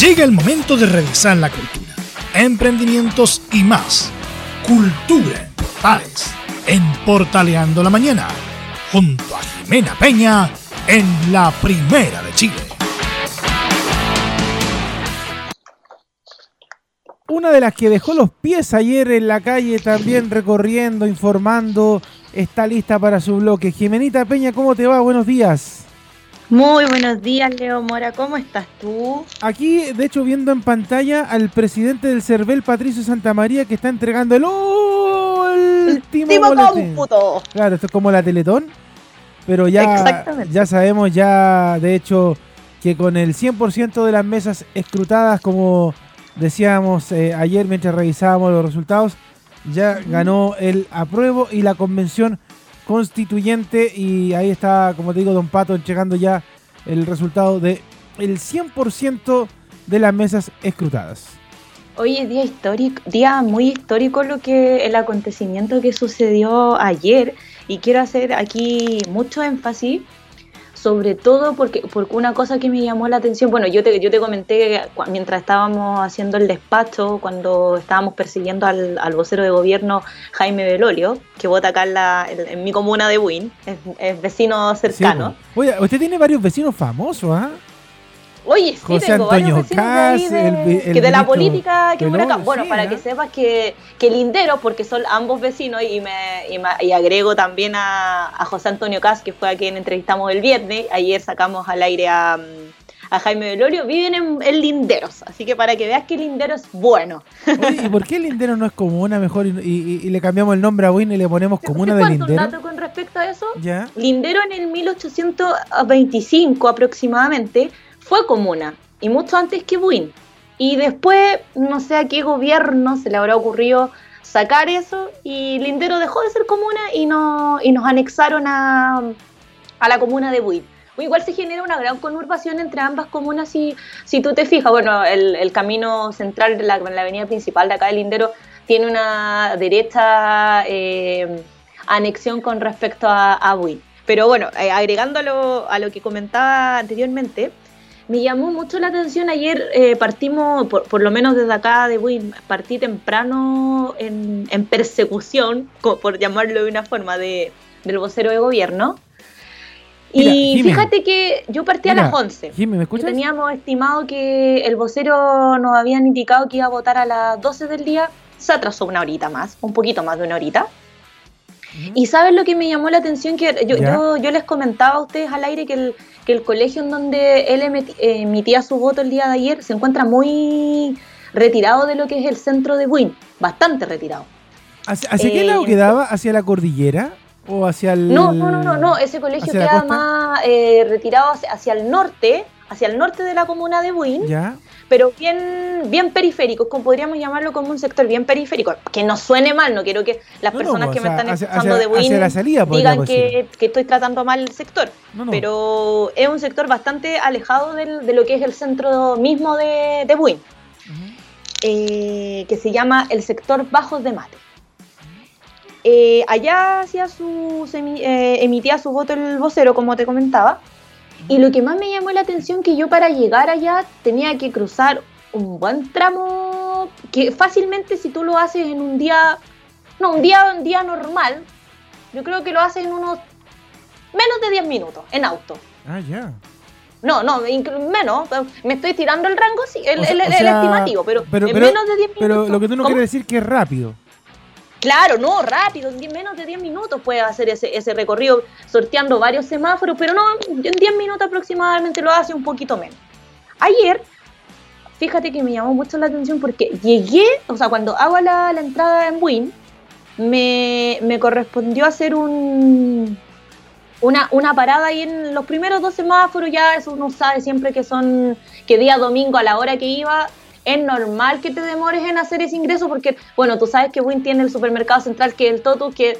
Llega el momento de revisar la cultura, emprendimientos y más. Cultura en Portales, en Portaleando la Mañana, junto a Jimena Peña en la Primera de Chile. Una de las que dejó los pies ayer en la calle también recorriendo, informando, está lista para su bloque. Jimenita Peña, ¿cómo te va? Buenos días. Muy buenos días, Leo Mora. ¿Cómo estás tú? Aquí, de hecho, viendo en pantalla al presidente del CERVEL, Patricio Santamaría, que está entregando el último cómputo. Claro, esto es como la Teletón. Pero ya, ya sabemos, ya de hecho, que con el 100% de las mesas escrutadas, como decíamos eh, ayer mientras revisábamos los resultados, ya ganó el apruebo y la convención constituyente y ahí está, como te digo, Don Pato entregando ya el resultado de el 100% de las mesas escrutadas. Hoy es día histórico, día muy histórico lo que el acontecimiento que sucedió ayer y quiero hacer aquí mucho énfasis sobre todo porque, porque una cosa que me llamó la atención, bueno, yo te, yo te comenté mientras estábamos haciendo el despacho, cuando estábamos persiguiendo al, vocero de gobierno Jaime Belolio, que vota acá en, la, en, mi comuna de Buin, es, vecino cercano. Oye, usted tiene varios vecinos famosos, ¿ah? Oye, sí, tengo varios vecinos de, que de la política que acá. Bueno, para que sepas que, que Lindero, porque son ambos vecinos, y me, y, agrego también a, José Antonio Cas, que fue a quien entrevistamos el viernes, ayer sacamos al aire a, a Jaime Velorio, viven en, Linderos, así que para que veas que Lindero es bueno. ¿Y por qué Lindero no es comuna mejor y, le cambiamos el nombre a Win y le ponemos comuna de Lindero? un dato con respecto a eso? Lindero en el 1825 aproximadamente fue comuna y mucho antes que Buin. Y después, no sé a qué gobierno se le habrá ocurrido sacar eso y Lindero dejó de ser comuna y, no, y nos anexaron a, a la comuna de Buin. Igual se genera una gran conurbación entre ambas comunas si, si tú te fijas. Bueno, el, camino central de la, la, avenida principal de acá de Lindero tiene una derecha eh, anexión con respecto a, Buin. Pero bueno, eh, agregando a lo, a lo que comentaba anteriormente, me llamó mucho la atención ayer, eh, partimos, por, lo menos desde acá de Win, partí temprano en, persecución, por llamarlo de una forma, de, del vocero de gobierno. y fíjate que yo partí a las 11. ¿me Teníamos estimado que el vocero nos habían indicado que iba a votar a las 12 del día. Se atrasó una horita más, un poquito más de una horita. Y sabes lo que me llamó la atención, que yo, yo, yo, les comentaba a ustedes al aire que el, que el colegio en donde él emitía su voto el día de ayer se encuentra muy retirado de lo que es el centro de Buin, bastante retirado. ¿Hacia, qué lado eh, quedaba? ¿Hacia la cordillera? ¿O hacia el.? No, no, no, no, ese colegio queda más eh, retirado hacia, el norte, hacia el norte de la comuna de Buin. Ya pero bien, bien periféricos, como podríamos llamarlo como un sector bien periférico, que no suene mal, no quiero que las personas que me están escuchando de Win digan que, estoy tratando mal el sector, pero es un sector bastante alejado de lo que es el centro mismo de, de Win, eh, que se llama el sector Bajos de Mate. Eh, allá hacía su, eh, emitía su voto el vocero, como te comentaba, y lo que más me llamó la atención que yo para llegar allá tenía que cruzar un buen tramo que fácilmente si tú lo haces en un día, no, un día, un día normal, yo creo que lo haces en unos menos de 10 minutos en auto. Ah, ya. No, no, menos. Me estoy tirando el rango, sí, el, estimativo, pero, en menos de 10 minutos. Pero lo que tú no quieres decir que es rápido. Claro, no, rápido, en menos de 10 minutos puedes hacer ese, ese recorrido sorteando varios semáforos, pero no, en 10 minutos aproximadamente lo hace un poquito menos. Ayer, fíjate que me llamó mucho la atención porque llegué, o sea, cuando hago la, la entrada en Win, me, me, correspondió hacer un, una, una parada ahí en los primeros dos semáforos, ya eso uno sabe siempre que son, que día domingo a la hora que iba, es normal que te demores en hacer ese ingreso porque, bueno, tú sabes que Win tiene el supermercado central que es el Totu, que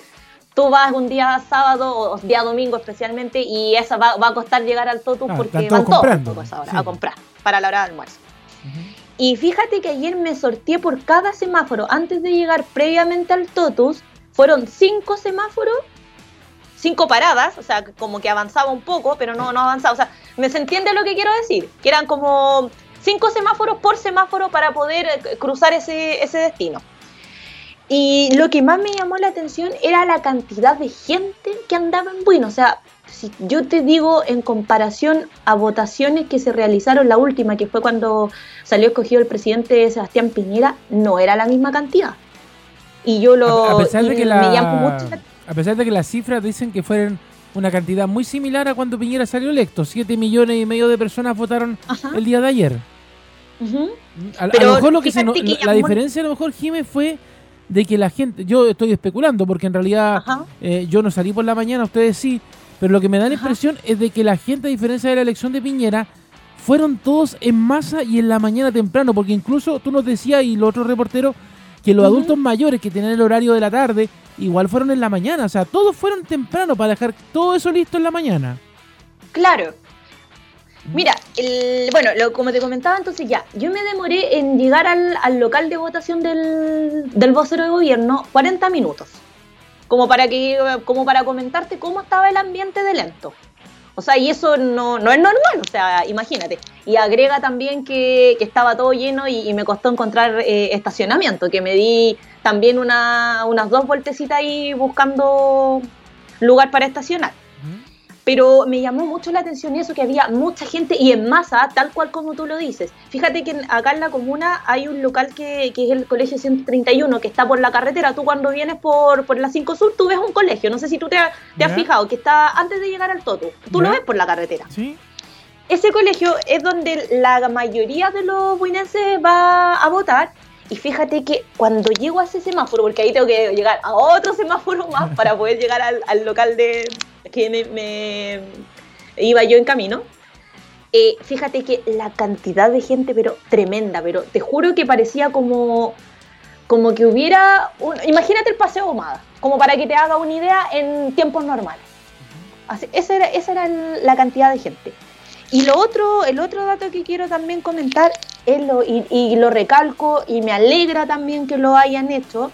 tú vas un día sábado o día domingo especialmente y esa va, a costar llegar al Totu porque van todos ahora a comprar para la hora de almuerzo. Y fíjate que ayer me sorteé por cada semáforo antes de llegar previamente al Totus. Fueron cinco semáforos, cinco paradas, o sea, como que avanzaba un poco, pero no, no avanzaba. O sea, ¿me se entiende lo que quiero decir? Que eran como cinco semáforos por semáforo para poder eh, cruzar ese, ese destino. Y lo que más me llamó la atención era la cantidad de gente que andaba en Bueno. O sea, si yo te digo en comparación a votaciones que se realizaron, la última, que fue cuando salió escogido el presidente Sebastián Piñera, no era la misma cantidad. Y yo lo... A, pesar de que la, a pesar de que las cifras dicen que fueron una cantidad muy similar a cuando Piñera salió electo. Siete millones y medio de personas votaron el día de ayer. A, lo mejor lo que se la diferencia a lo mejor, Jiménez, fue de que la gente, yo estoy especulando porque en realidad eh, yo no salí por la mañana, ustedes sí, pero lo que me da la impresión es de que la gente, a diferencia de la elección de Piñera, fueron todos en masa y en la mañana temprano, porque incluso tú nos decías y los otros reporteros que los adultos mayores que tienen el horario de la tarde, igual fueron en la mañana, o sea, todos fueron temprano para dejar todo eso listo en la mañana. Claro. Mira, el, bueno, lo, como te comentaba entonces ya, yo me demoré en llegar al, al local de votación del, del vocero de gobierno 40 minutos como para que como para comentarte cómo estaba el ambiente de lento. O sea, y eso no, no es normal, o sea, imagínate. Y agrega también que, que estaba todo lleno y, me costó encontrar eh, estacionamiento, que me di también una, unas dos vueltecitas ahí buscando lugar para estacionar. Pero me llamó mucho la atención eso, que había mucha gente y en masa, tal cual como tú lo dices. Fíjate que acá en la comuna hay un local que, que es el Colegio 131, que está por la carretera. Tú cuando vienes por, por la 5 Sur, tú ves un colegio. No sé si tú te, te has fijado, que está antes de llegar al Toto. Tú lo ves por la carretera. Sí. Ese colegio es donde la mayoría de los buinenses va a votar. Y fíjate que cuando llego a ese semáforo, porque ahí tengo que llegar a otro semáforo más para poder llegar al, al local de, que me, iba yo en camino, eh, fíjate que la cantidad de gente, pero tremenda, pero te juro que parecía como, como que hubiera, imagínate el paseo Humada, como para que te haga una idea en tiempos normales. Así, esa era, esa era la cantidad de gente. Y lo otro, el otro dato que quiero también comentar, es lo, y, y lo recalco y me alegra también que lo hayan hecho,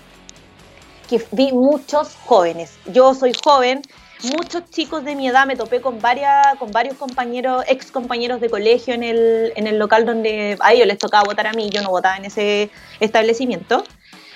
que vi muchos jóvenes. Yo soy joven, muchos chicos de mi edad, me topé con, varias, con varios compañeros, ex compañeros de colegio en el, en el local donde a ellos les tocaba votar a mí, yo no votaba en ese establecimiento.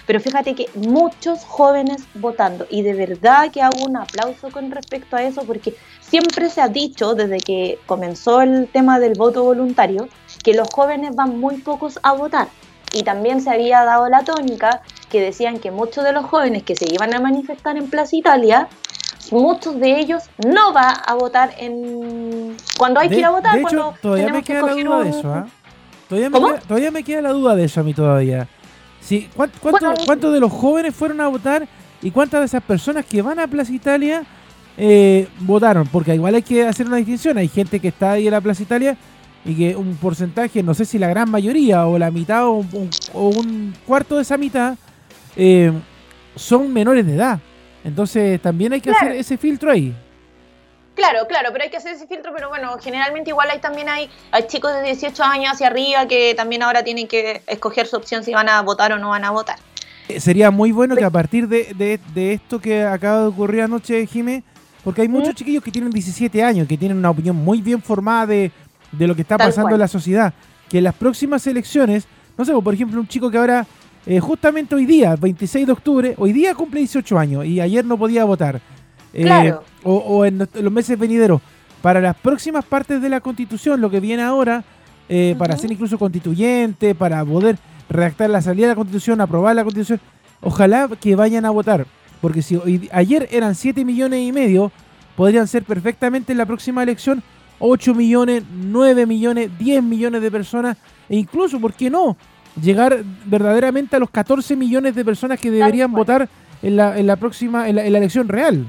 Pero fíjate que muchos jóvenes votando y de verdad que hago un aplauso con respecto a eso porque siempre se ha dicho desde que comenzó el tema del voto voluntario que los jóvenes van muy pocos a votar y también se había dado la tónica que decían que muchos de los jóvenes que se iban a manifestar en Plaza Italia muchos de ellos no va a votar en cuando hay que ir a votar. De hecho, todavía me queda la duda de eso. ¿ah? Todavía, me queda, todavía me queda la duda de eso a mí todavía. Sí, ¿cuántos de los jóvenes fueron a votar y cuántas de esas personas que van a Plaza Italia eh, votaron? Porque igual hay que hacer una distinción. Hay gente que está ahí en la Plaza Italia y que un porcentaje, no sé si la gran mayoría o la mitad o un, cuarto de esa mitad eh, son menores de edad. Entonces también hay que hacer ese filtro ahí. Claro, claro, pero hay que hacer ese filtro, pero bueno, generalmente igual hay también hay, hay chicos de 18 años hacia arriba que también ahora tienen que escoger su opción si van a votar o no van a votar. Eh, sería muy bueno que a partir de, esto que acaba de ocurrir anoche, Jimé, porque hay muchos chiquillos que tienen 17 años, que tienen una opinión muy bien formada de, lo que está pasando en la sociedad, que en las próximas elecciones, no sé, por ejemplo, un chico que ahora eh, justamente hoy día, 26 de octubre, hoy día cumple 18 años y ayer no podía votar. Eh, o, en los meses venideros. Para las próximas partes de la constitución, lo que viene ahora, eh, para ser incluso constituyente, para poder redactar la salida de la constitución, aprobar la constitución, ojalá que vayan a votar. Porque si hoy, ayer eran 7 millones y medio, podrían ser perfectamente en la próxima elección 8 millones, 9 millones, 10 millones de personas, e incluso, ¿por qué no? Llegar verdaderamente a los 14 millones de personas que deberían votar en la, en la próxima, en la, elección real.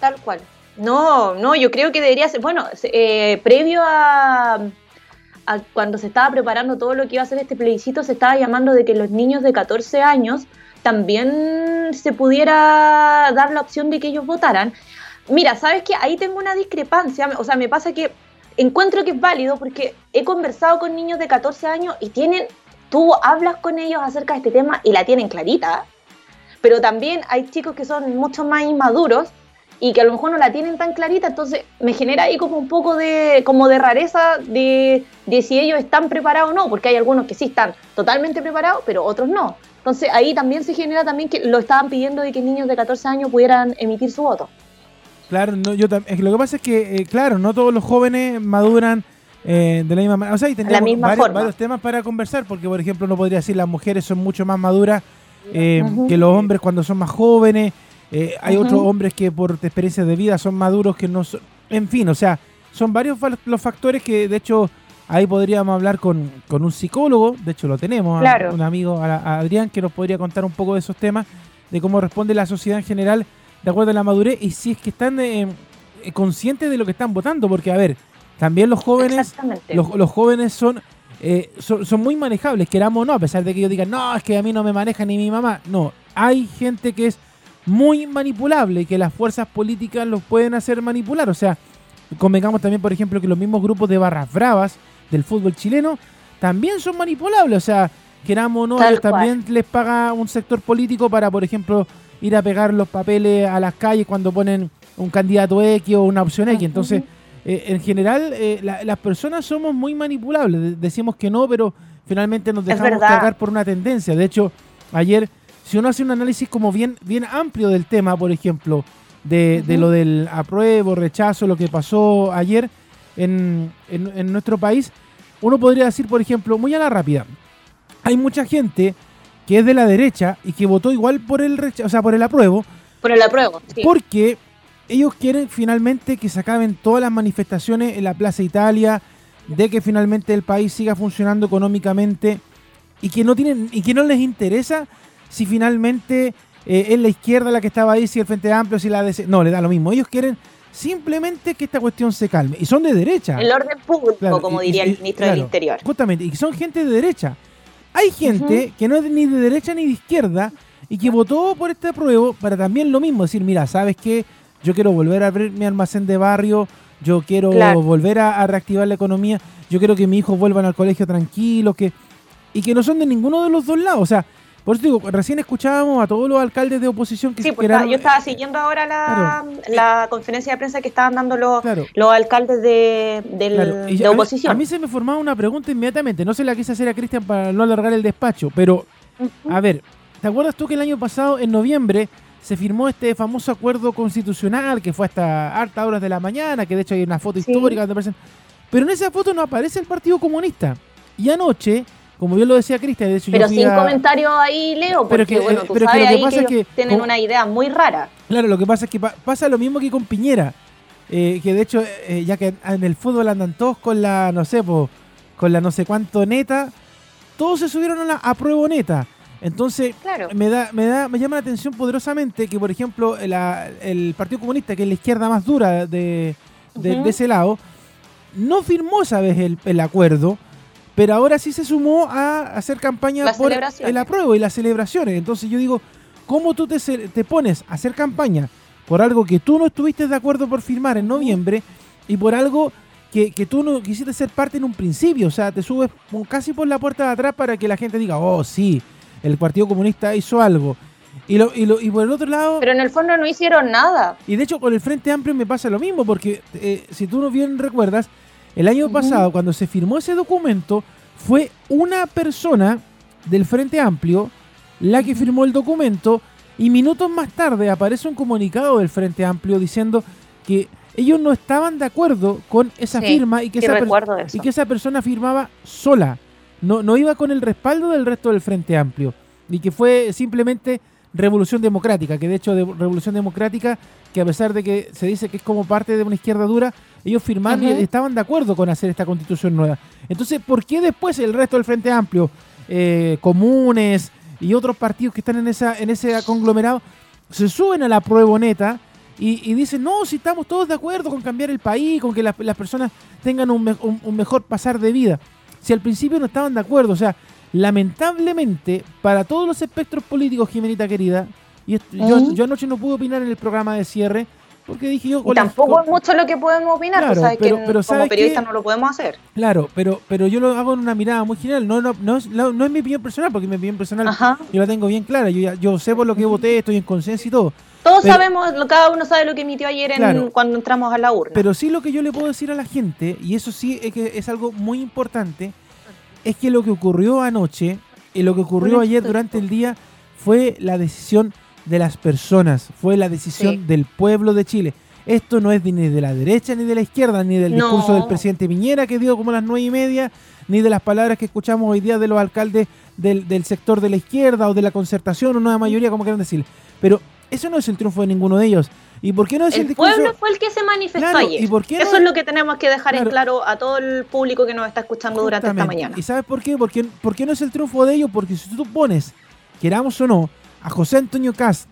Tal cual. No, no, yo creo que debería ser, bueno, eh, previo a, a, cuando se estaba preparando todo lo que iba a ser este plebiscito, se estaba llamando de que los niños de 14 años también se pudiera dar la opción de que ellos votaran. Mira, ¿sabes qué? Ahí tengo una discrepancia, o sea, me pasa que encuentro que es válido porque he conversado con niños de 14 años y tienen tú hablas con ellos acerca de este tema y la tienen clarita, pero también hay chicos que son mucho más inmaduros y que a lo mejor no la tienen tan clarita, entonces me genera ahí como un poco de, como de rareza de, de si ellos están preparados o no, porque hay algunos que sí están totalmente preparados, pero otros no. Entonces ahí también se genera también que lo estaban pidiendo de que niños de 14 años pudieran emitir su voto. Claro, no, yo lo que pasa es que, eh, claro, no todos los jóvenes maduran eh, de la misma manera. O sea, y tenemos varios, temas para conversar, porque, por ejemplo, no podría decir las mujeres son mucho más maduras eh, que los hombres cuando son más jóvenes. hay otros hombres que por experiencias de vida son maduros que no son... En fin, o sea, son varios los factores que, de hecho, Ahí podríamos hablar con, un psicólogo, de hecho lo tenemos, un amigo, Adrián, que nos podría contar un poco de esos temas, de cómo responde la sociedad en general de acuerdo a la madurez y si es que están eh, eh, conscientes de lo que están votando, porque a ver, también los jóvenes, los, jóvenes son, eh, son, son, muy manejables, queramos o no, a pesar de que ellos digan, no, es que a mí no me maneja ni mi mamá, no, hay gente que es muy manipulable y que las fuerzas políticas los pueden hacer manipular, o sea, convengamos también, por ejemplo, que los mismos grupos de barras bravas, del fútbol chileno también son manipulables. O sea, queramos o no, también les paga un sector político para, por ejemplo, ir a pegar los papeles a las calles cuando ponen un candidato X o una opción X. Entonces, eh, en general, eh, las personas somos muy manipulables. Decimos que no, pero finalmente nos dejamos cargar por una tendencia. De hecho, ayer, si uno hace un análisis como bien, bien amplio del tema, por ejemplo, de, de lo del apruebo, rechazo, lo que pasó ayer, en, nuestro país, uno podría decir, por ejemplo, muy a la rápida, hay mucha gente que es de la derecha y que votó igual por el rechazo, o sea, por el apruebo. Por el apruebo, sí. Porque ellos quieren finalmente que se acaben todas las manifestaciones en la Plaza Italia, de que finalmente el país siga funcionando económicamente y que no tienen y que no les interesa si finalmente eh, es la izquierda la que estaba ahí, si el Frente Amplio, si la DC, no, le da lo mismo. Ellos quieren simplemente que esta cuestión se calme. Y son de derecha. El orden público, como diría el ministro del Interior. Justamente, y son gente de derecha. Hay gente que no es ni de derecha ni de izquierda y que votó por este apruebo para también lo mismo, decir, mira, ¿sabes qué? Yo quiero volver a abrir mi almacén de barrio, yo quiero volver a, reactivar la economía, yo quiero que mis hijos vuelvan al colegio tranquilos, que y que no son de ninguno de los dos lados. O sea, por eso digo, recién escuchábamos a todos los alcaldes de oposición que sí, pues yo estaba siguiendo ahora la, conferencia de prensa que estaban dando los, los alcaldes de, de oposición. A mí, se me formaba una pregunta inmediatamente, no se la quise hacer a Cristian para no alargar el despacho, pero a ver, ¿te acuerdas tú que el año pasado, en noviembre, se firmó este famoso acuerdo constitucional que fue hasta harta horas de la mañana, que de hecho hay una foto histórica donde Pero en esa foto no aparece el Partido Comunista. Y anoche como yo lo decía Cristian, de hecho Pero sin comentarios ahí, Leo, porque que, bueno, tú sabes que pasa que, tienen una idea muy rara. Claro, lo que pasa es que pasa lo mismo que con Piñera, eh, que de hecho, eh, ya que en el fútbol andan todos con la, no sé, con la no sé cuánto neta, todos se subieron a la apruebo neta. Entonces, me, da, me, da, me llama la atención poderosamente que, por ejemplo, el Partido Comunista, que es la izquierda más dura de, ese lado, no firmó esa vez el, el acuerdo pero ahora sí se sumó a hacer campaña por el apruebo y las celebraciones. Entonces yo digo, ¿cómo tú te, te pones a hacer campaña por algo que tú no estuviste de acuerdo por firmar en noviembre y por algo que, tú no quisiste ser parte en un principio? O sea, te subes casi por la puerta de atrás para que la gente diga, oh, sí, el Partido Comunista hizo algo. Y, lo, y, lo, y, por el otro lado... Pero en el fondo no hicieron nada. Y de hecho con el Frente Amplio me pasa lo mismo, porque eh, si tú no bien recuerdas, el año pasado, cuando se firmó ese documento, fue una persona del Frente Amplio la que firmó el documento y minutos más tarde aparece un comunicado del Frente Amplio diciendo que ellos no estaban de acuerdo con esa firma y que esa, y que esa persona firmaba sola. No, no iba con el respaldo del resto del Frente Amplio y que fue simplemente Revolución Democrática, que de hecho de Revolución Democrática, que a pesar de que se dice que es como parte de una izquierda dura, ellos firmaron y estaban de acuerdo con hacer esta constitución nueva. Entonces, ¿por qué después el resto del Frente Amplio, eh, comunes y otros partidos que están en, esa, en ese conglomerado, se suben a la prueba neta y, dicen, no, si estamos todos de acuerdo con cambiar el país, con que las personas tengan un, un mejor pasar de vida? Si al principio no estaban de acuerdo, o sea, lamentablemente, para todos los espectros políticos, Jimenita querida, y yo, anoche no pude opinar en el programa de cierre, porque dije yo... tampoco es mucho lo que podemos opinar, claro, sabes pero, que como periodistas no lo podemos hacer. Claro, pero, pero yo lo hago en una mirada muy general, no, no, no, es, no, es mi opinión personal, porque mi opinión personal yo la tengo bien clara, yo, yo sé por lo que voté, estoy en conciencia y todo. Todos sabemos, cada uno sabe lo que emitió ayer cuando entramos a la urna. Pero sí lo que yo le puedo decir a la gente, y eso sí es que es algo muy importante, es que lo que ocurrió anoche y lo que ocurrió ayer durante el día fue la decisión de las personas, fue la decisión del pueblo de Chile. Esto no es ni de la derecha ni de la izquierda, ni del discurso del presidente Piñera que dio como las nueve y media, ni de las palabras que escuchamos hoy día de los alcaldes del, del sector de la izquierda o de la concertación o una mayoría, como quieran decir. Pero eso no es el triunfo de ninguno de ellos. ¿Y por qué no es el, el pueblo fue el que se manifestó ayer. Eso es lo que tenemos que dejar en claro a todo el público que nos está escuchando durante esta mañana. ¿Y sabes por qué? Porque, ¿Por qué no es el triunfo de ellos? Porque si tú pones, queramos o no, a José Antonio Cast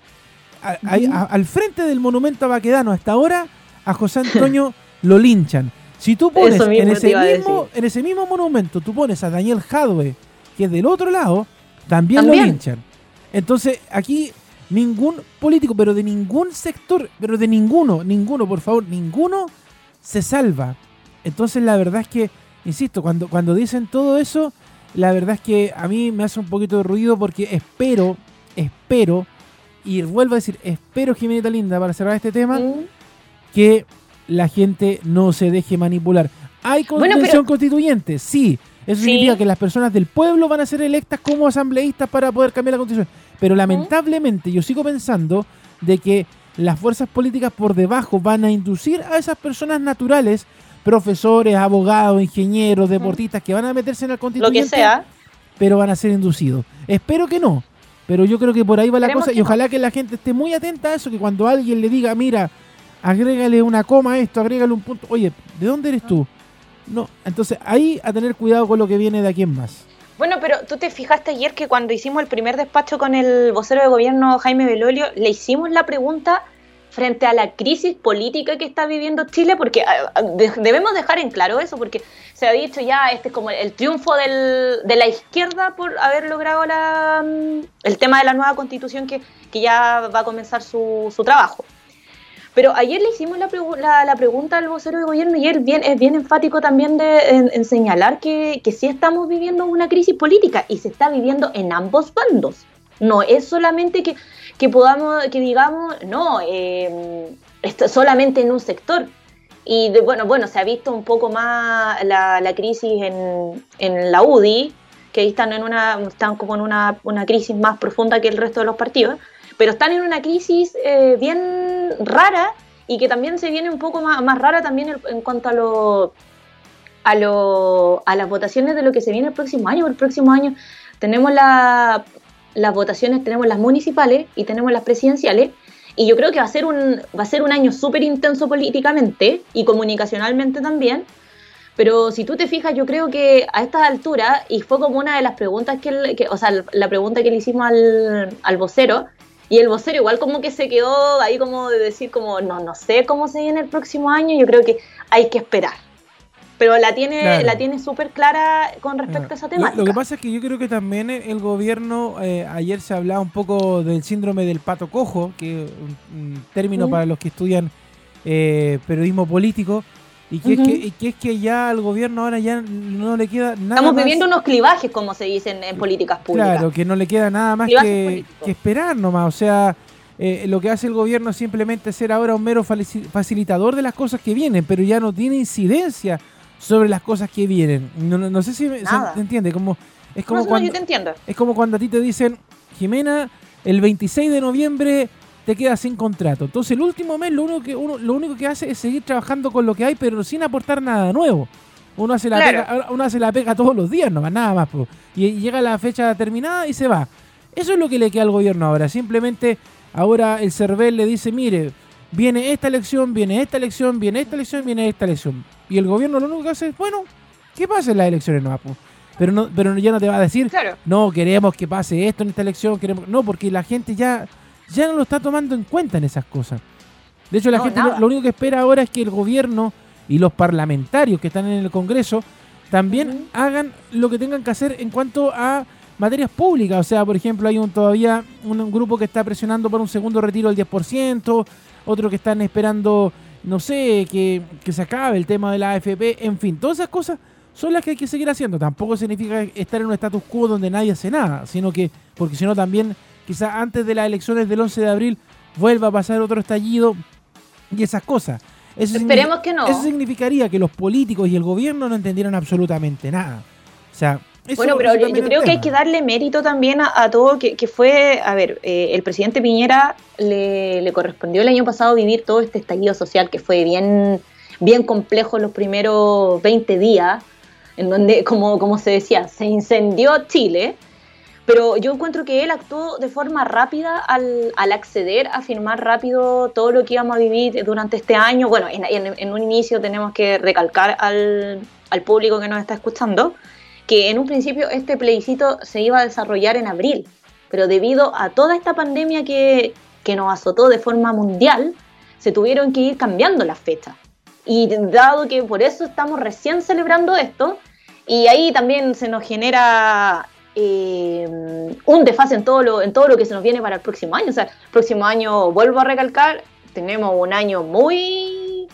al frente del monumento a Baquedano hasta ahora, a José Antonio lo linchan. Si tú pones en ese, mismo, en ese mismo monumento, tú pones a Daniel Jadwe, que es del otro lado, también, también. lo linchan. Entonces, aquí ningún político, pero de ningún sector, pero de ninguno, ninguno, por favor, ninguno se salva. Entonces la verdad es que, insisto, cuando, cuando dicen todo eso, la verdad es que a mí me hace un poquito de ruido porque espero, espero, y vuelvo a decir, espero, Jimenita Linda, para cerrar este tema, que la gente no se deje manipular. ¿Hay constitución constituyente? Sí. Eso significa que las personas del pueblo van a ser electas como asambleístas para poder cambiar la constitución. Pero lamentablemente yo sigo pensando de que las fuerzas políticas por debajo van a inducir a esas personas naturales, profesores, abogados, ingenieros, deportistas, que van a meterse en el constituyente. Lo que sea. Pero van a ser inducidos. Espero que no. Pero yo creo que por ahí va la cosa y ojalá que la gente esté muy atenta a eso, que cuando alguien le diga, mira, agrégale una coma a esto, agrégale un punto, oye, ¿de dónde eres tú? No, entonces ahí a tener cuidado con lo que viene de aquí en más. Bueno, pero tú te fijaste ayer que cuando hicimos el primer despacho con el vocero de gobierno Jaime Belolio, le hicimos la pregunta frente a la crisis política que está viviendo Chile, porque ah, ah, debemos dejar en claro eso, porque se ha dicho ya, este es como el triunfo del, de la izquierda por haber logrado la, mm, el tema de la nueva constitución que, que ya va a comenzar su, su trabajo. Pero ayer le hicimos la, la, pregunta al vocero de gobierno y él es bien enfático también de, en, señalar que, que, sí estamos viviendo una crisis política y se está viviendo en ambos bandos. No es solamente que, que podamos, que digamos, no, eh, solamente en un sector. Y bueno, bueno, se ha visto un poco más la, la crisis en, en, la UDI, que ahí están, en una, están como en una, una crisis más profunda que el resto de los partidos pero están en una crisis eh, bien rara y que también se viene un poco más, más rara también en cuanto a lo, a, lo, a las votaciones de lo que se viene el próximo año. El próximo año tenemos la, las votaciones, tenemos las municipales y tenemos las presidenciales. Y yo creo que va a ser un, va a ser un año súper intenso políticamente y comunicacionalmente también. Pero si tú te fijas, yo creo que a estas alturas, y fue como una de las preguntas que, que o sea, la pregunta que le hicimos al, al vocero, y el vocero igual como que se quedó ahí como de decir como, no, no sé cómo se viene el próximo año, yo creo que hay que esperar. Pero la tiene la tiene súper clara con respecto a esa temática. Lo, que pasa es que yo creo que también el gobierno, eh, ayer se hablaba un poco del síndrome del pato cojo, que es un, término para los que estudian eh, periodismo político, y que, es que, es que ya al gobierno ahora ya no le queda nada Estamos viviendo unos clivajes, como se dicen en políticas públicas. Claro, que no le queda nada más que, esperar nomás. O sea, eh, lo que hace el gobierno es simplemente ser ahora un mero facilitador de las cosas que vienen, pero ya no tiene incidencia sobre las cosas que vienen. No, sé si se, entiende. Como, es como cuando, Es como cuando a ti te dicen, Jimena, el 26 de noviembre te quedas sin contrato. Entonces el último mes lo único que uno, lo único que hace es seguir trabajando con lo que hay, pero sin aportar nada nuevo. Uno hace la, pega, uno hace la pega todos los días, no va nada más. Y, llega la fecha determinada y se va. Eso es lo que le queda al gobierno ahora. Simplemente ahora el CERVEL le dice, mire, viene esta elección, viene esta elección, viene esta elección, viene esta elección. Y el gobierno lo único que hace es, bueno, ¿qué pasa en las elecciones no Pero, no, pero ya no te va a decir, no, queremos que pase esto en esta elección, queremos... No, porque la gente ya ya no lo está tomando en cuenta en esas cosas. De hecho, la gente lo, único que espera ahora es que el gobierno y los parlamentarios que están en el Congreso también hagan lo que tengan que hacer en cuanto a materias públicas. O sea, por ejemplo, hay un, todavía un, grupo que está presionando por un segundo retiro del 10%, otro que están esperando, no sé, que, que se acabe el tema de la AFP, en fin, todas esas cosas son las que hay que seguir haciendo. Tampoco significa estar en un status quo donde nadie hace nada, sino que, porque si no también quizás antes de las elecciones del 11 de abril vuelva a pasar otro estallido y esas cosas. Esperemos que no. Eso significaría que los políticos y el gobierno no entendieran absolutamente nada. O sea, bueno, pero yo, creo que hay que darle mérito también a, todo, que, fue, a ver, eh, el presidente Piñera le, correspondió el año pasado vivir todo este estallido social que fue bien, bien complejo los primeros 20 días, en donde, como, como se decía, se incendió Chile, pero yo encuentro que él actuó de forma rápida al, acceder a firmar rápido todo lo que íbamos a vivir durante este año. Bueno, en, un inicio tenemos que recalcar al, al público que nos está escuchando que en un principio este plebiscito se iba a desarrollar en abril, pero debido a toda esta pandemia que, nos azotó de forma mundial, se tuvieron que ir cambiando las fechas. Y dado que por eso estamos recién celebrando esto, y ahí también se nos genera eh, un desfase en todo, lo, en todo lo que se nos viene para el próximo año. O sea, el próximo año, vuelvo a recalcar, tenemos un año muy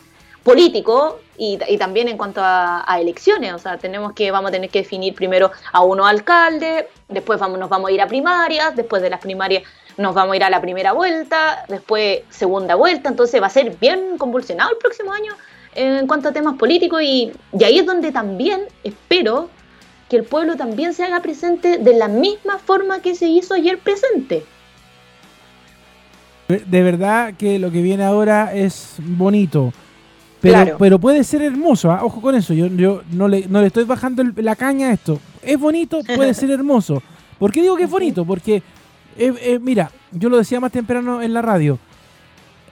político y, también en cuanto a, elecciones, o sea, tenemos que, vamos a tener que definir primero a uno alcalde, después vamos, nos vamos a ir a primarias, después de las primarias nos vamos a ir a la primera vuelta, después segunda vuelta, entonces va a ser bien convulsionado el próximo año en cuanto a temas políticos y, y ahí es donde también espero que el pueblo también se haga presente de la misma forma que se hizo ayer presente. De verdad que lo que viene ahora es bonito. Pero, pero puede ser hermoso, ¿ah? ojo con eso, yo, yo no, le, no le estoy bajando la caña a esto. Es bonito, puede ser hermoso. ¿Por qué digo que es bonito? Porque, eh, eh, mira, yo lo decía más temprano en la radio,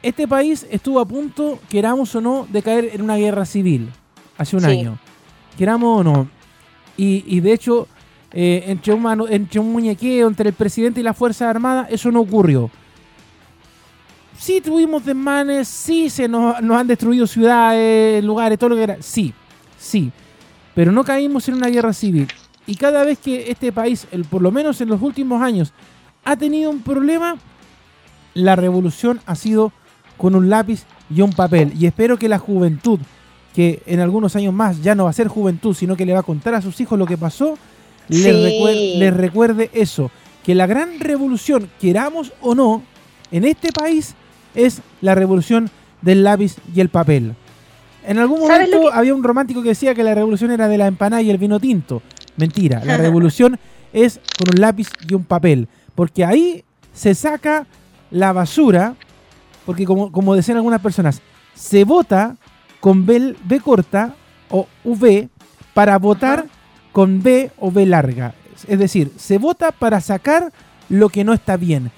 este país estuvo a punto, queramos o no, de caer en una guerra civil hace un año. Queramos o no. Y, y de hecho, eh, entre, un entre un muñequeo entre el presidente y la Fuerza Armada, eso no ocurrió sí tuvimos desmanes, sí se nos, han destruido ciudades, lugares, todo lo que era. Sí, sí. Pero no caímos en una guerra civil. Y cada vez que este país, por lo menos en los últimos años, ha tenido un problema, la revolución ha sido con un lápiz y un papel. Y espero que la juventud, que en algunos años más ya no va a ser juventud, sino que le va a contar a sus hijos lo que pasó, les recuerde eso. Que la gran revolución, queramos o no, en este país es la revolución del lápiz y el papel. En algún momento había un romántico que decía que la revolución era de la empanada y el vino tinto. Mentira, la revolución es con un lápiz y un papel. Porque ahí se saca la basura, porque como, como decían algunas personas, se vota con B, B corta o V para votar con B o B larga. Es decir, se vota para sacar lo que no está bien.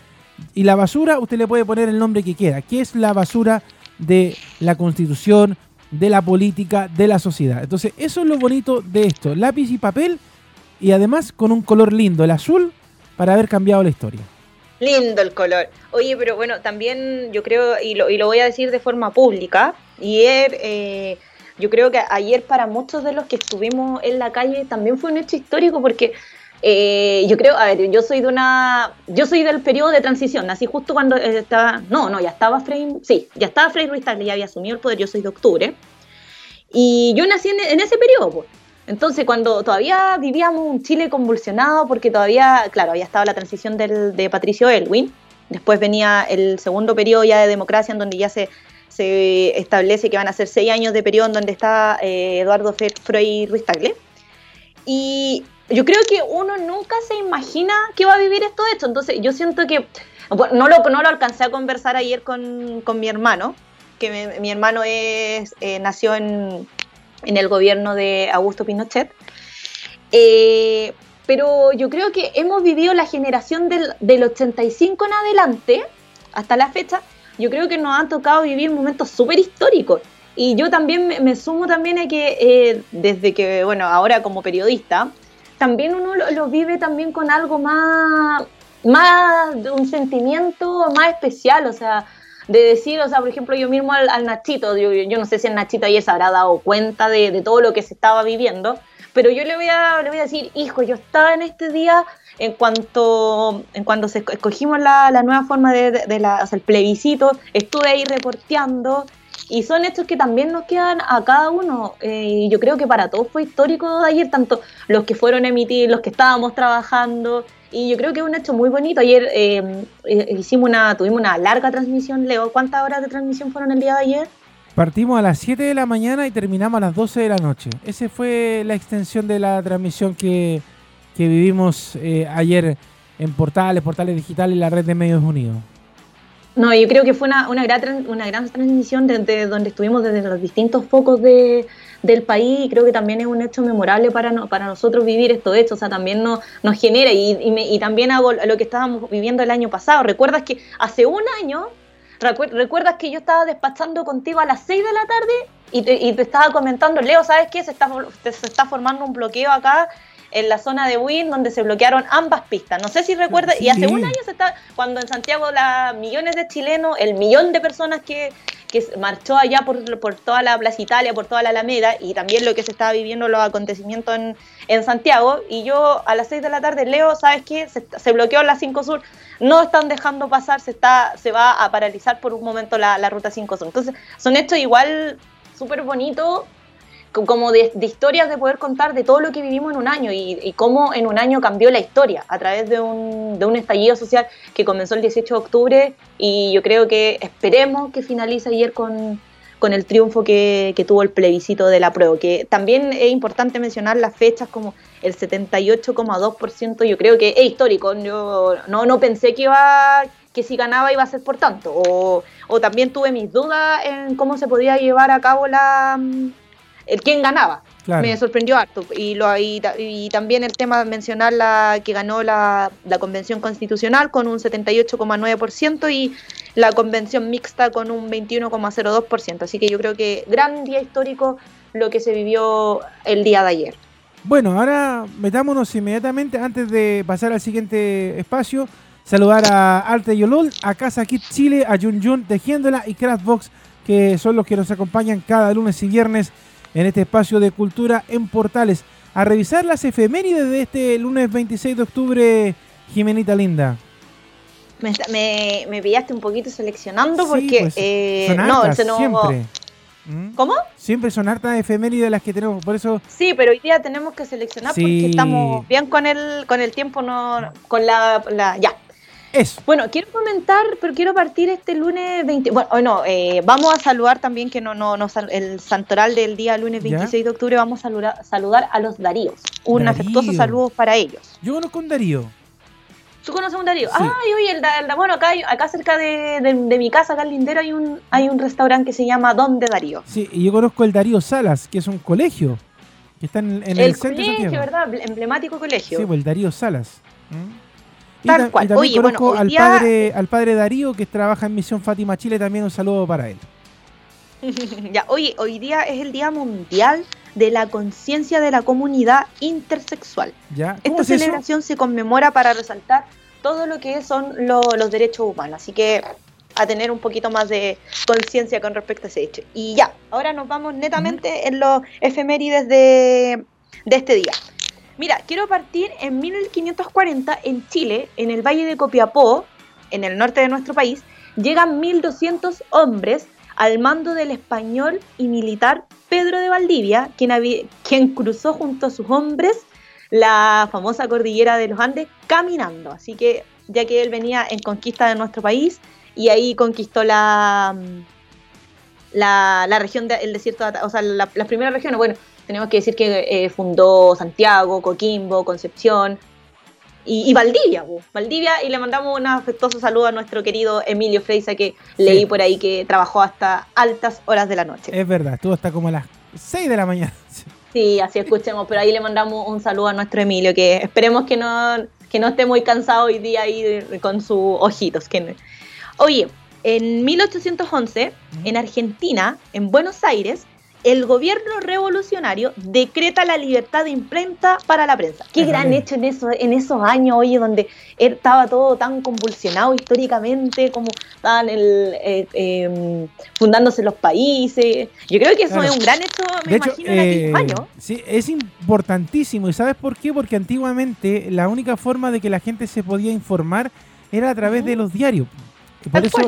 Y la basura, usted le puede poner el nombre que quiera. ¿Qué es la basura de la constitución, de la política, de la sociedad? Entonces, eso es lo bonito de esto. Lápiz y papel y además con un color lindo, el azul, para haber cambiado la historia. Lindo el color. Oye, pero bueno, también yo creo, y lo, y lo voy a decir de forma pública, y eh, yo creo que ayer para muchos de los que estuvimos en la calle también fue un hecho histórico porque eh, yo creo, a ver, yo soy de una, yo soy del periodo de transición, nací justo cuando estaba, no, no, ya estaba Frei, sí, ya estaba Frei Ruiz Tagle, ya había asumido el poder, yo soy de octubre, y yo nací en, ese periodo, pues. Entonces, cuando todavía vivíamos un Chile convulsionado, porque todavía, claro, había estado la transición del, de Patricio Elwin, después venía el segundo periodo ya de democracia, en donde ya se, se establece que van a ser seis años de periodo en donde está eh, Eduardo Frei Ruiz Tagle. Y yo creo que uno nunca se imagina que va a vivir esto hecho. Entonces, yo siento que. no, lo, no lo alcancé a conversar ayer con, mi hermano, que mi hermano es, eh, nació en, el gobierno de Augusto Pinochet. Eh, pero yo creo que hemos vivido la generación del, del 85 en adelante, hasta la fecha. Yo creo que nos han tocado vivir momentos súper históricos. Y yo también me, sumo también a que eh, desde que, bueno, ahora como periodista, también uno lo, vive también con algo más, más de un sentimiento más especial, o sea, de decir, o sea, por ejemplo, yo mismo al, Nachito, yo, yo, no sé si el Nachito ayer se habrá dado cuenta de, de, todo lo que se estaba viviendo, pero yo le voy a, le voy a decir, hijo, yo estaba en este día en cuanto en cuando escogimos la, la nueva forma de, de, el plebiscito, estuve ahí reporteando y son hechos que también nos quedan a cada uno. Eh, y yo creo que para todos fue histórico ayer, tanto los que fueron emitidos, los que estábamos trabajando. y yo creo que es un hecho muy bonito. Ayer eh, eh, hicimos una, tuvimos una larga transmisión, Leo. ¿Cuántas horas de transmisión fueron el día de ayer? Partimos a las 7 de la mañana y terminamos a las 12 de la noche. Esa fue la extensión de la transmisión que, que vivimos eh, ayer en Portales, Portales Digitales y la Red de Medios Unidos. No, yo creo que fue una, una, gran, una gran transmisión desde donde estuvimos desde los distintos focos de, del país y creo que también es un hecho memorable para, para nosotros vivir estos hechos, o sea, también nos, nos genera y, y, también hago lo que estábamos viviendo el año pasado. ¿Recuerdas que hace un año, recuerdas que yo estaba despachando contigo a las 6 de la tarde y te, y te estaba comentando, Leo, ¿sabes qué? Se está, se está formando un bloqueo acá en la zona de Win donde se bloquearon ambas pistas. No sé si recuerda, y hace un año se está, cuando en Santiago la millones de chilenos, el millón de personas que, que marchó allá por, por, toda la Plaza Italia, por toda la Alameda, y también lo que se estaba viviendo los acontecimientos en, en Santiago, y yo a las 6 de la tarde leo, ¿sabes qué? Se, se, bloqueó la 5 Sur, no están dejando pasar, se está se va a paralizar por un momento la, la ruta 5 Sur. Entonces, son hechos igual súper bonitos como de, historias de poder contar de todo lo que vivimos en un año y, cómo en un año cambió la historia a través de un, de un, estallido social que comenzó el 18 de octubre y yo creo que esperemos que finalice ayer con, con el triunfo que, que, tuvo el plebiscito de la prueba, que también es importante mencionar las fechas como el 78,2%, yo creo que es histórico, yo no, no pensé que iba que si ganaba iba a ser por tanto, o, o también tuve mis dudas en cómo se podía llevar a cabo la el quién ganaba. Me sorprendió harto. Y, lo, y, y, también el tema de mencionar la que ganó la, la Convención Constitucional con un 78,9% y la Convención Mixta con un 21,02%. Así que yo creo que gran día histórico lo que se vivió el día de ayer. Bueno, ahora metámonos inmediatamente antes de pasar al siguiente espacio. Saludar a Arte Yolol, a Casa Kit Chile, a Jun Jun Tejiéndola y Craftbox, que son los que nos acompañan cada lunes y viernes en este espacio de cultura en Portales. A revisar las efemérides de este lunes 26 de octubre, Jimenita Linda. Me, me, pillaste un poquito seleccionando porque pues, eh, no, siempre. ¿Mm? ¿Cómo? Siempre son hartas efemérides las que tenemos, por eso. Sí, pero hoy día tenemos que seleccionar porque estamos bien con el con el tiempo, no con la, la ya. Bueno, quiero comentar, pero quiero partir este lunes 20. Bueno, eh, vamos a saludar también que no, no, no el santoral del día lunes 26 de octubre. Vamos a saludar, a los Daríos. Un afectuoso saludo para ellos. Yo conozco un Darío. ¿Tú conoces a un Darío? Ay, oye, el, bueno, acá, acá cerca de, mi casa, acá en Lindero, hay un, hay un restaurante que se llama Donde Darío. Sí, y yo conozco el Darío Salas, que es un colegio que está en, el, el centro colegio, ¿verdad? Emblemático colegio. Sí, pues el Darío Salas. ¿Mm? Tal cual. también conozco al, padre, al padre Darío que trabaja en Misión Fátima Chile, también un saludo para él. ya, oye, hoy día es el Día Mundial de la Conciencia de la Comunidad Intersexual. ¿Ya? Esta celebración se conmemora para resaltar todo lo que son los derechos humanos, así que a tener un poquito más de conciencia con respecto a ese hecho. Y ya, ahora nos vamos netamente en los efemérides de, de este día. Mira, quiero partir en 1540 en Chile, en el Valle de Copiapó, en el norte de nuestro país, llegan 1200 hombres al mando del español y militar Pedro de Valdivia, quien, quien cruzó junto a sus hombres la famosa cordillera de los Andes caminando. Así que ya que él venía en conquista de nuestro país y ahí conquistó la, la, la región del desierto, o sea, las primeras regiones, bueno, tenemos que decir que eh, fundó Santiago, Coquimbo, Concepción y, Valdivia, Valdivia, y le mandamos un afectuoso saludo a nuestro querido Emilio Freisa, que leí por ahí que trabajó hasta altas horas de la noche. Es verdad, estuvo hasta como a las 6 de la mañana. Sí, así escuchemos, pero ahí le mandamos un saludo a nuestro Emilio, que esperemos que no, que no esté muy cansado hoy día ahí con sus ojitos. Que... Oye, en 1811, en Argentina, en Buenos Aires, el gobierno revolucionario decreta la libertad de imprenta para la prensa. Qué gran hecho en, eso, en esos años, oye, donde estaba todo tan convulsionado históricamente, como estaban el, eh, em, fundándose los países. Yo creo que eso es un gran hecho, me imagino, en aquellos eh, años. Sí, es importantísimo. ¿Y sabes por qué? Porque antiguamente la única forma de que la gente se podía informar era a través de los diarios. Por eso,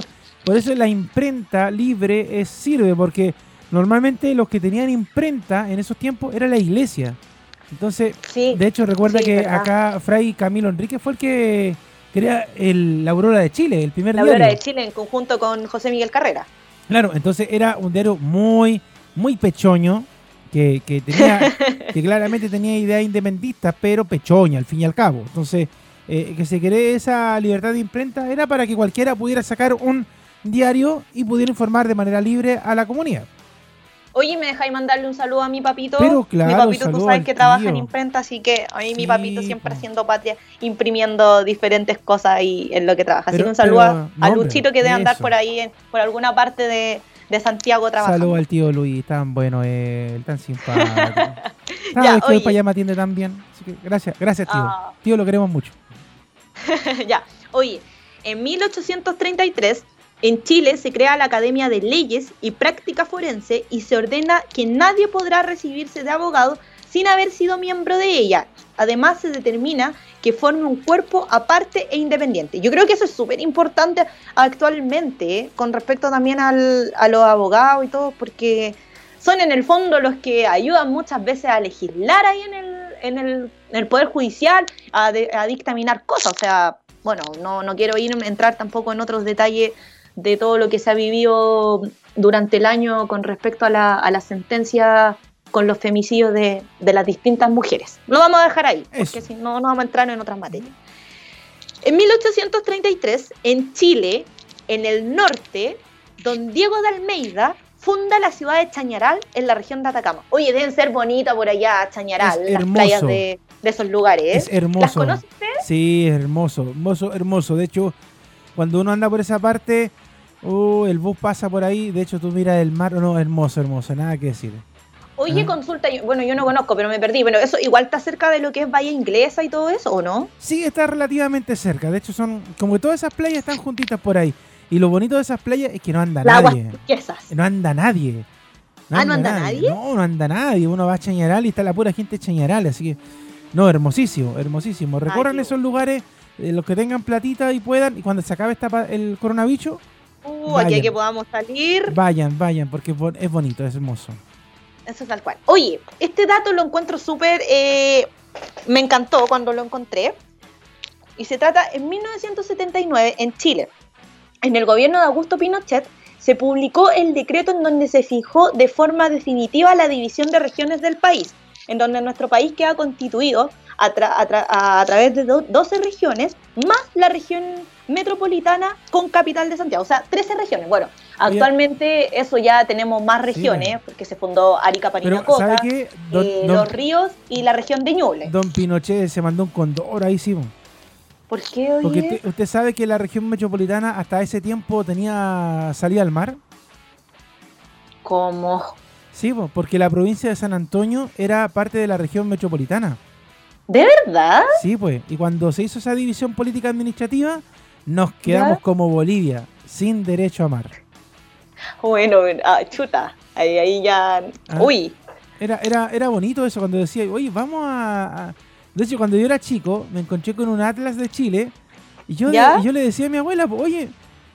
por eso la imprenta libre es, sirve, porque Normalmente los que tenían imprenta en esos tiempos era la iglesia. Entonces, de hecho, recuerda que acá Fray Camilo Enrique fue el que crea el, la Aurora de Chile, el primer la diario. La Aurora de Chile en conjunto con José Miguel Carrera. Claro, entonces era un diario muy, muy pechoño, que, que tenía, que claramente tenía ideas independentistas, pero pechoña al fin y al cabo. Entonces, eh, que se cree esa libertad de imprenta era para que cualquiera pudiera sacar un diario y pudiera informar de manera libre a la comunidad. Oye, ¿me dejáis mandarle un saludo a mi papito? Pero claro, Mi papito, tú sabes que trabaja en imprenta, así que a mí mi papito siempre haciendo patria, imprimiendo diferentes cosas y en lo que trabaja. así que un saludo a, Luchito que debe andar por ahí, por alguna parte de, Santiago trabajando. Saludo al tío Luis, tan bueno él, tan simpático. ya, que para allá me atiende tan bien. Así que gracias, gracias tío. Ah. Tío, lo queremos mucho. ya, oye, en 1833 en Chile se crea la Academia de Leyes y Práctica Forense y se ordena que nadie podrá recibirse de abogado sin haber sido miembro de ella. Además se determina que forme un cuerpo aparte e independiente. Yo creo que eso es súper importante actualmente ¿eh? con respecto también a los abogados y todo, porque son en el fondo los que ayudan muchas veces a legislar ahí en el, en el, Poder Judicial, a, a, dictaminar cosas. O sea, bueno, no, no quiero ir entrar tampoco en otros detalles de todo lo que se ha vivido durante el año con respecto a la, a la sentencia con los femicidios de, las distintas mujeres. Lo vamos a dejar ahí, porque si no, no vamos a entrar en otras materias. En 1833, en Chile, en el norte, don Diego de Almeida funda la ciudad de Chañaral en la región de Atacama. Oye, deben ser bonitas por allá, Chañaral, las playas de, esos lugares. Es hermoso. ¿Las conoces? Sí, es hermoso, hermoso, hermoso. De hecho, cuando uno anda por esa parte, Uh, el bus pasa por ahí. De hecho, tú miras el mar. No, hermoso, hermoso. Nada que decir. Oye, ah. consulta. Bueno, yo no conozco, pero me perdí. Bueno, ¿eso igual está cerca de lo que es Bahía Inglesa y todo eso, o no? Sí, está relativamente cerca. De hecho, son. Como que todas esas playas están juntitas por ahí. Y lo bonito de esas playas es que no anda nadie. No anda nadie. No ah, ¿no anda nadie? No, no anda nadie. Uno va a Chañaral y está la pura gente Chañaral. Así que. No, hermosísimo, hermosísimo. Recorran esos lugares, eh, los que tengan platita y puedan. Y cuando se acabe esta, el coronavirus Uh, aquí que podamos salir. Vayan, vayan, porque es bonito, es hermoso. Eso es tal cual. Oye, este dato lo encuentro súper. Eh, me encantó cuando lo encontré. Y se trata en 1979 en Chile. En el gobierno de Augusto Pinochet se publicó el decreto en donde se fijó de forma definitiva la división de regiones del país, en donde nuestro país queda constituido a, a, través de 12 regiones, más la región metropolitana con capital de Santiago, o sea, 13 regiones. Bueno, actualmente eso ya tenemos más regiones, porque se fundó Arica, Parinacota, eh, Los Ríos y la región de Ñuble. Don Pinochet se mandó un condor ahí, sí. ¿Por qué, oye? Porque usted sabe que la región metropolitana hasta ese tiempo tenía salida al mar. ¿Cómo? Sí, porque la provincia de San Antonio era parte de la región metropolitana. ¿De verdad? Sí, pues. Y cuando se hizo esa división política administrativa, nos quedamos como Bolivia, sin derecho a mar. Bueno, ah, chuta, ahí, ahí ya... Ah. Uy. Era, era, era bonito eso cuando decía, oye, vamos a, De hecho, cuando yo era chico, me encontré con un atlas de Chile y yo, yo le decía a mi abuela, oye,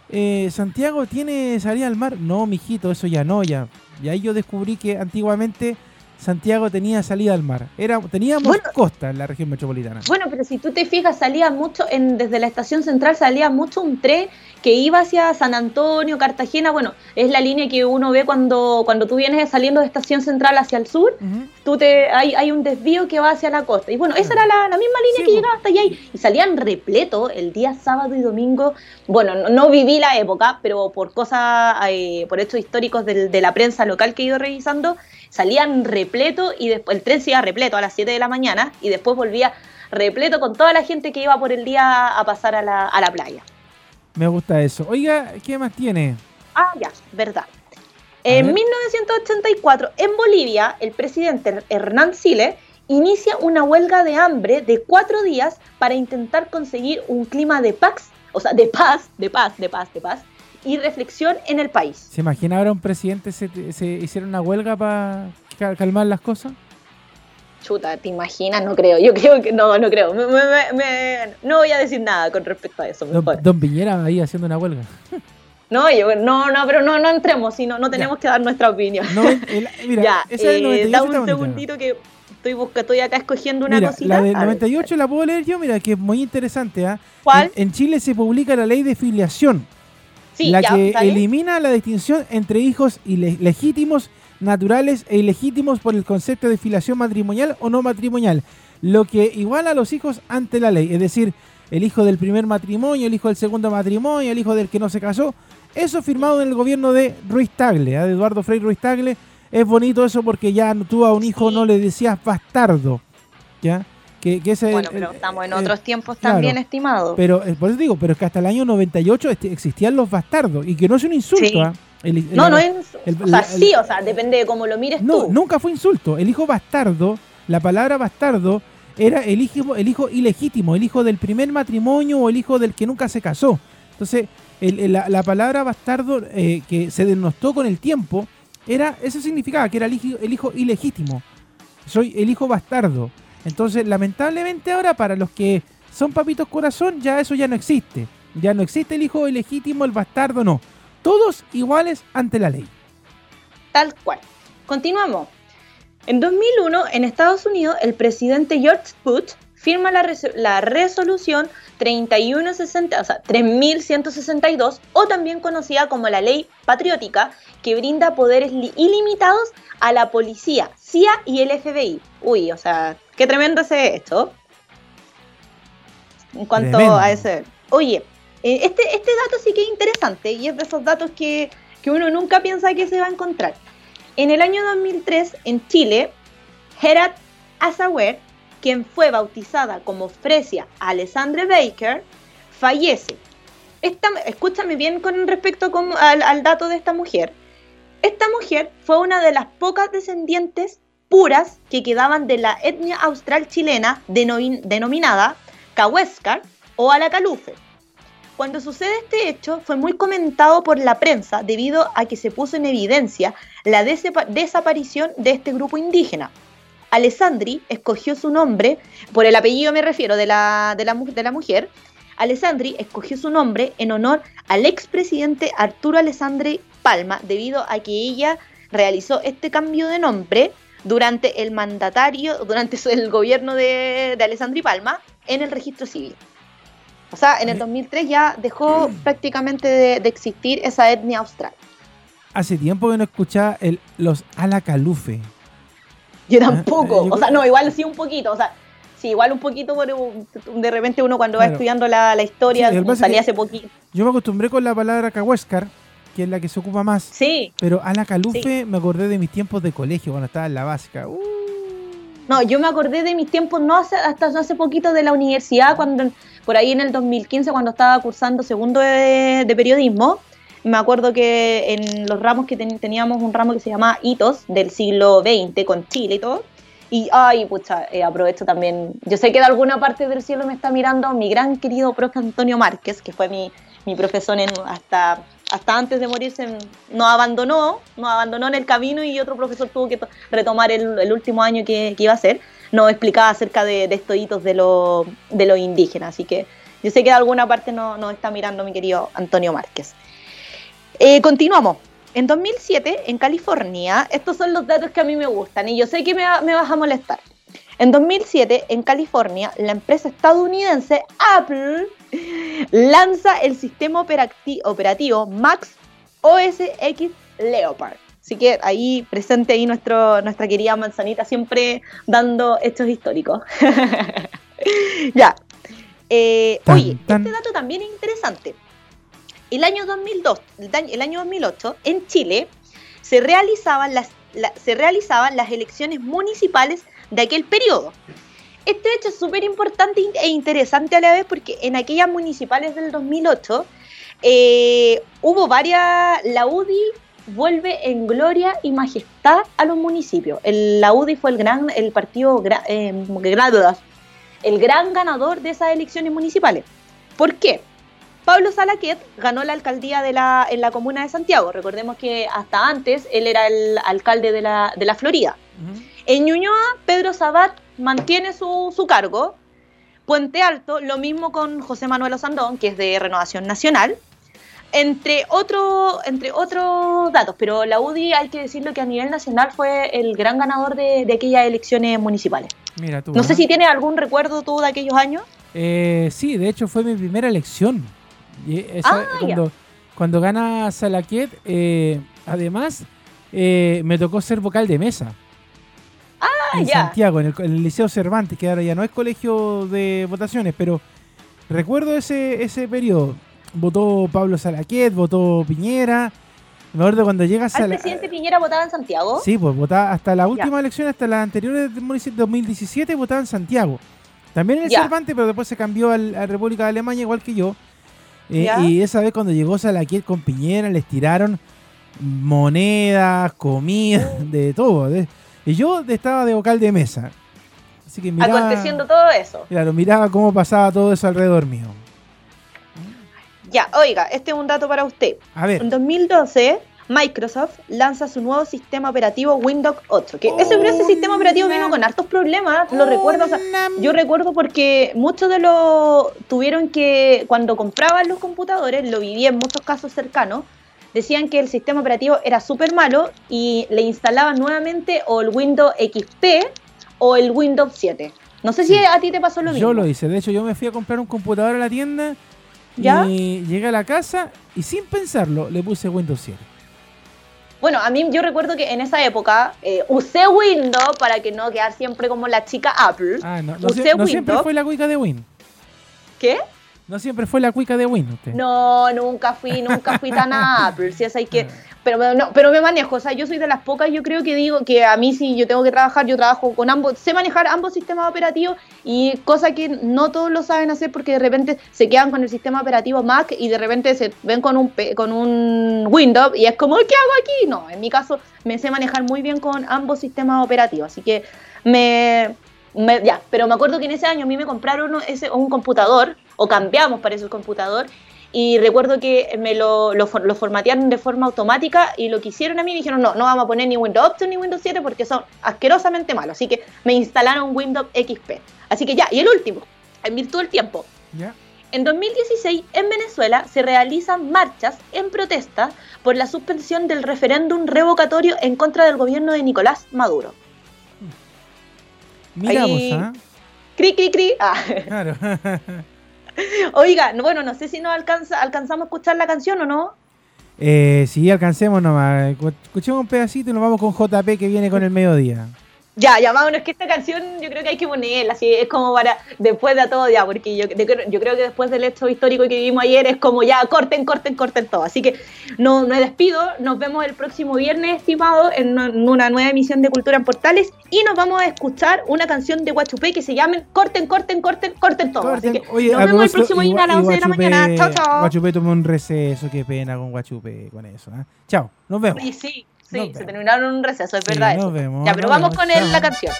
eh, Santiago tiene salida al mar. No, mijito, eso ya no, ya. Y ahí yo descubrí que antiguamente Santiago tenía salida al mar. Era, teníamos costa en la región metropolitana. Bueno, pero si tú te fijas, salía mucho, en, desde la estación central salía mucho un tren que iba hacia San Antonio, Cartagena. Bueno, es la línea que uno ve cuando, cuando tú vienes saliendo de estación central hacia el sur. Tú te, hay, hay un desvío que va hacia la costa. Y bueno, esa era la, misma línea que llegaba hasta allá. Y, salían repleto el día sábado y domingo. Bueno, no, viví la época, pero por cosas, eh, por hechos históricos de, de la prensa local que he ido revisando, salían repleto y después el tren se iba repleto a las 7 de la mañana y después volvía repleto con toda la gente que iba por el día a pasar a la, a la playa. Me gusta eso. Oiga, ¿qué más tiene? Ah, ya, verdad. En 1984, en Bolivia, el presidente Hernán Siles inicia una huelga de hambre de cuatro días para intentar conseguir un clima de paz, o sea, de paz, de paz, de paz, de paz, y reflexión en el país. ¿Se imagina ahora un presidente se, se hiciera una huelga para calmar las cosas? Chuta, ¿te imaginas? No creo. Yo creo que no, no creo. no voy a decir nada con respecto a eso. Don, Piñera ahí haciendo una huelga. No, yo, no, no, pero no, no entremos, sino no tenemos que dar nuestra opinión. No, mira, ya, eh, da un segundito que Estoy, buscando, estoy acá escogiendo una mira, La del 98 la puedo leer yo, mira, que es muy interesante. ¿ah? ¿Cuál? En, Chile se publica la ley de filiación, sí, la que elimina la distinción entre hijos legítimos, naturales e ilegítimos por el concepto de filiación matrimonial o no matrimonial, lo que iguala a los hijos ante la ley, es decir, el hijo del primer matrimonio, el hijo del segundo matrimonio, el hijo del que no se casó. Eso firmado en el gobierno de Ruiz Tagle, ¿ah? de Eduardo Frei Ruiz Tagle, es bonito eso porque ya tú a un hijo no le decías bastardo. ¿Ya? Que, bueno, pero estamos en otros tiempos también, estimado. Pero, eh, por eso digo, pero es que hasta el año 98 este, existían los bastardos y que no es un insulto. ¿ah? no, no es. o sea, sí, o sea, depende de cómo lo mires no, Nunca fue insulto. El hijo bastardo, la palabra bastardo, era el hijo, el hijo ilegítimo, el hijo del primer matrimonio o el hijo del que nunca se casó. Entonces, la, palabra bastardo eh, que se denostó con el tiempo era, eso significaba que era el hijo, el hijo ilegítimo. Soy el hijo bastardo. Entonces, lamentablemente ahora para los que son papitos corazón, ya eso ya no existe. Ya no existe el hijo ilegítimo, el bastardo, no. Todos iguales ante la ley. Tal cual. Continuamos. En 2001, en Estados Unidos, el presidente George Bush firma la, la resolución 3160, o sea, 3162, o también conocida como la ley patriótica, que brinda poderes ilimitados a la policía, CIA y el FBI. Uy, o sea, qué tremendo es esto. En cuanto a ese. Oye, eh, este, este dato sí que es interesante y es de esos datos que, que uno nunca piensa que se va a encontrar. En el año 2003, en Chile, Herat Azawer quien fue bautizada como Fresia Alessandre Baker, fallece. escúchame bien con respecto al, dato de esta mujer. Esta mujer fue una de las pocas descendientes puras que quedaban de la etnia austral chilena denominada Cahuéscar o Alacalufe. Cuando sucede este hecho fue muy comentado por la prensa debido a que se puso en evidencia la desaparición de este grupo indígena. Alessandri escogió su nombre, por el apellido me refiero de la, de la, de la mujer, Alessandri escogió su nombre en honor al expresidente Arturo Alessandri Palma, debido a que ella realizó este cambio de nombre durante el mandatario, durante el gobierno de, de Alessandri Palma en el registro civil. O sea, en el 2003 ya dejó prácticamente de, existir esa etnia austral. Hace tiempo que no escuchaba el, los Alacalufe. Yo tampoco. o sea, no, igual sí un poquito. O sea, sí, igual un poquito, de repente uno cuando va estudiando la, historia salía hace poquito. Yo me acostumbré con la palabra cahuéscar, que es la que se ocupa más. Sí. Pero a la calufe me acordé de mis tiempos de colegio, cuando estaba en la básica. Uh. No, yo me acordé de mis tiempos no hasta hace poquito de la universidad, cuando por ahí en el 2015, cuando estaba cursando segundo de periodismo me acuerdo que en los ramos que teníamos un ramo que se llamaba Hitos del siglo XX con Chile y todo. Y, ay, pucha, eh, aprovecho también. Yo sé que de alguna parte del cielo me está mirando mi gran querido profe Antonio Márquez, que fue mi, mi profesor en, hasta, hasta antes de morirse. Nos abandonó, nos abandonó en el camino y otro profesor tuvo que retomar el, el último año que, iba a hacer. Nos explicaba acerca de, de estos hitos de los de lo indígenas. Así que yo sé que de alguna parte nos no está mirando mi querido Antonio Márquez. Eh, continuamos. En 2007, en California, estos son los datos que a mí me gustan y yo sé que me, vas a molestar. En 2007, en California, la empresa estadounidense Apple lanza el sistema operativo Max OS X Leopard. Así que ahí presente ahí nuestro, nuestra querida manzanita siempre dando hechos históricos. ya. Eh, oye, este dato también es interesante. El año 2002, el año 2008, en Chile, se realizaban las, se realizaban las elecciones municipales de aquel periodo. Este hecho es súper importante e interesante a la vez porque en aquellas municipales del 2008 eh, hubo varias, la UDI vuelve en gloria y majestad a los municipios. La UDI fue el gran, el partido, eh, el gran ganador de esas elecciones municipales. ¿Por qué? Pablo Salaquet ganó la alcaldía de la, en la comuna de Santiago. Recordemos que hasta antes él era el alcalde de la, de la Florida. En Ñuñoa, Pedro Sabat mantiene su, su, cargo. Puente Alto, lo mismo con José Manuel Osandón, que es de Renovación Nacional. entre, otro, entre otros datos, pero la UDI hay que decirlo que a nivel nacional fue el gran ganador de, aquellas elecciones municipales. Mira tú, no sé si tienes algún recuerdo tú de aquellos años. Eh, sí, de hecho fue mi primera elección. Ah, cuando, cuando gana Salaquet, eh, además eh, me tocó ser vocal de mesa. Ah, en Santiago, en el, Liceo Cervantes, que ahora ya no es colegio de votaciones, pero recuerdo ese, ese periodo votó Pablo Salaquet, votó Piñera. Me acuerdo cuando llega ¿El presidente Piñera votaba en Santiago? Sí, pues votaba hasta la última elección, hasta la anterior de 2017, votaba en Santiago. También en el Cervantes, pero después se cambió a la República de Alemania, igual que yo. Eh, y esa vez cuando llegó Salaquet con Piñera, les tiraron monedas, comida, de todo. y yo estaba de vocal de mesa. Así que miraba, Aconteciendo todo eso. Claro, miraba cómo pasaba todo eso alrededor mío. Ya, oiga, este es un dato para usted. A ver. En 2012, Microsoft lanza su nuevo sistema operativo Windows 8. Que ese, ese sistema operativo vino con hartos problemas, lo recuerdo. yo recuerdo porque muchos de los tuvieron que, cuando compraban los computadores, lo viví en muchos casos cercanos, decían que el sistema operativo era súper malo y le instalaban nuevamente o el Windows XP o el Windows 7. No sé si a ti te pasó lo mismo. Yo lo hice. De hecho, yo me fui a comprar un computador a la tienda y llegué a la casa y sin pensarlo le puse Windows 7. Bueno, a mí yo recuerdo que en esa época eh, usé Windows para que no quedar siempre como la chica Apple. Ah, no, no, siempre fue la cuica de Win. ¿Qué? No siempre fue la cuica de Win usted. No, nunca fui, nunca fui tan Apple. Si es hay que... Pero, no, pero me manejo, o sea, yo soy de las pocas, yo creo que digo que a mí si yo tengo que trabajar, yo trabajo con ambos, sé manejar ambos sistemas operativos y cosa que no todos lo saben hacer porque de repente se quedan con el sistema operativo Mac y de repente se ven con un, con un Windows y es como, ¿qué hago aquí? No, en mi caso me sé manejar muy bien con ambos sistemas operativos, así que me, ya, pero me acuerdo que en ese año a mí me compraron ese, un computador, o cambiamos para ese computador, y recuerdo que me lo, lo, formatearon de forma automática y lo que hicieron a mí dijeron, no, no vamos a poner ni Windows 8 ni Windows 7 porque son asquerosamente malos. Así que me instalaron Windows XP. Así que ya, y el último, en virtud del tiempo. En 2016, en Venezuela, se realizan marchas en protesta por la suspensión del referéndum revocatorio en contra del gobierno de Nicolás Maduro. Miramos, ¿ah? Cri, cri, cri. Ah. Claro. Oiga, bueno, no sé si nos alcanza, alcanzamos a escuchar la canción o no. Eh, sí, alcancemos nomás. Escuchemos un pedacito y nos vamos con JP que viene con el mediodía. Ya, ya, que esta canción yo creo que hay que ponerla, así es como para después de todo ya, porque yo, yo creo que después del hecho histórico que vivimos ayer es como ya corten, corten, corten todo. Así que no me despido, nos vemos el próximo viernes, estimado, en una nueva emisión de Cultura en Portales y nos vamos a escuchar una canción de Guachupé que se llama Corten, corten, corten, corten todo. Así que nos vemos el próximo día a las 11 de la mañana. Chao, chao. Guachupé tomó un receso, qué pena con Guachupé con eso. ¿eh? Chao, nos vemos. Sí, sí. Sí, se terminaron un receso, es verdad. Nos Vemos, ya, pero vamos con el, la canción.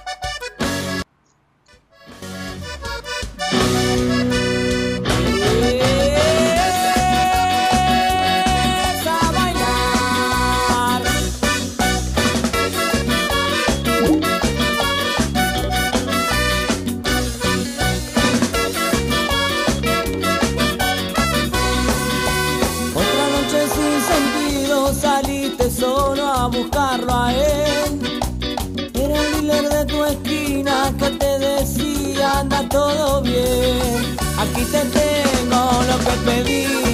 Decía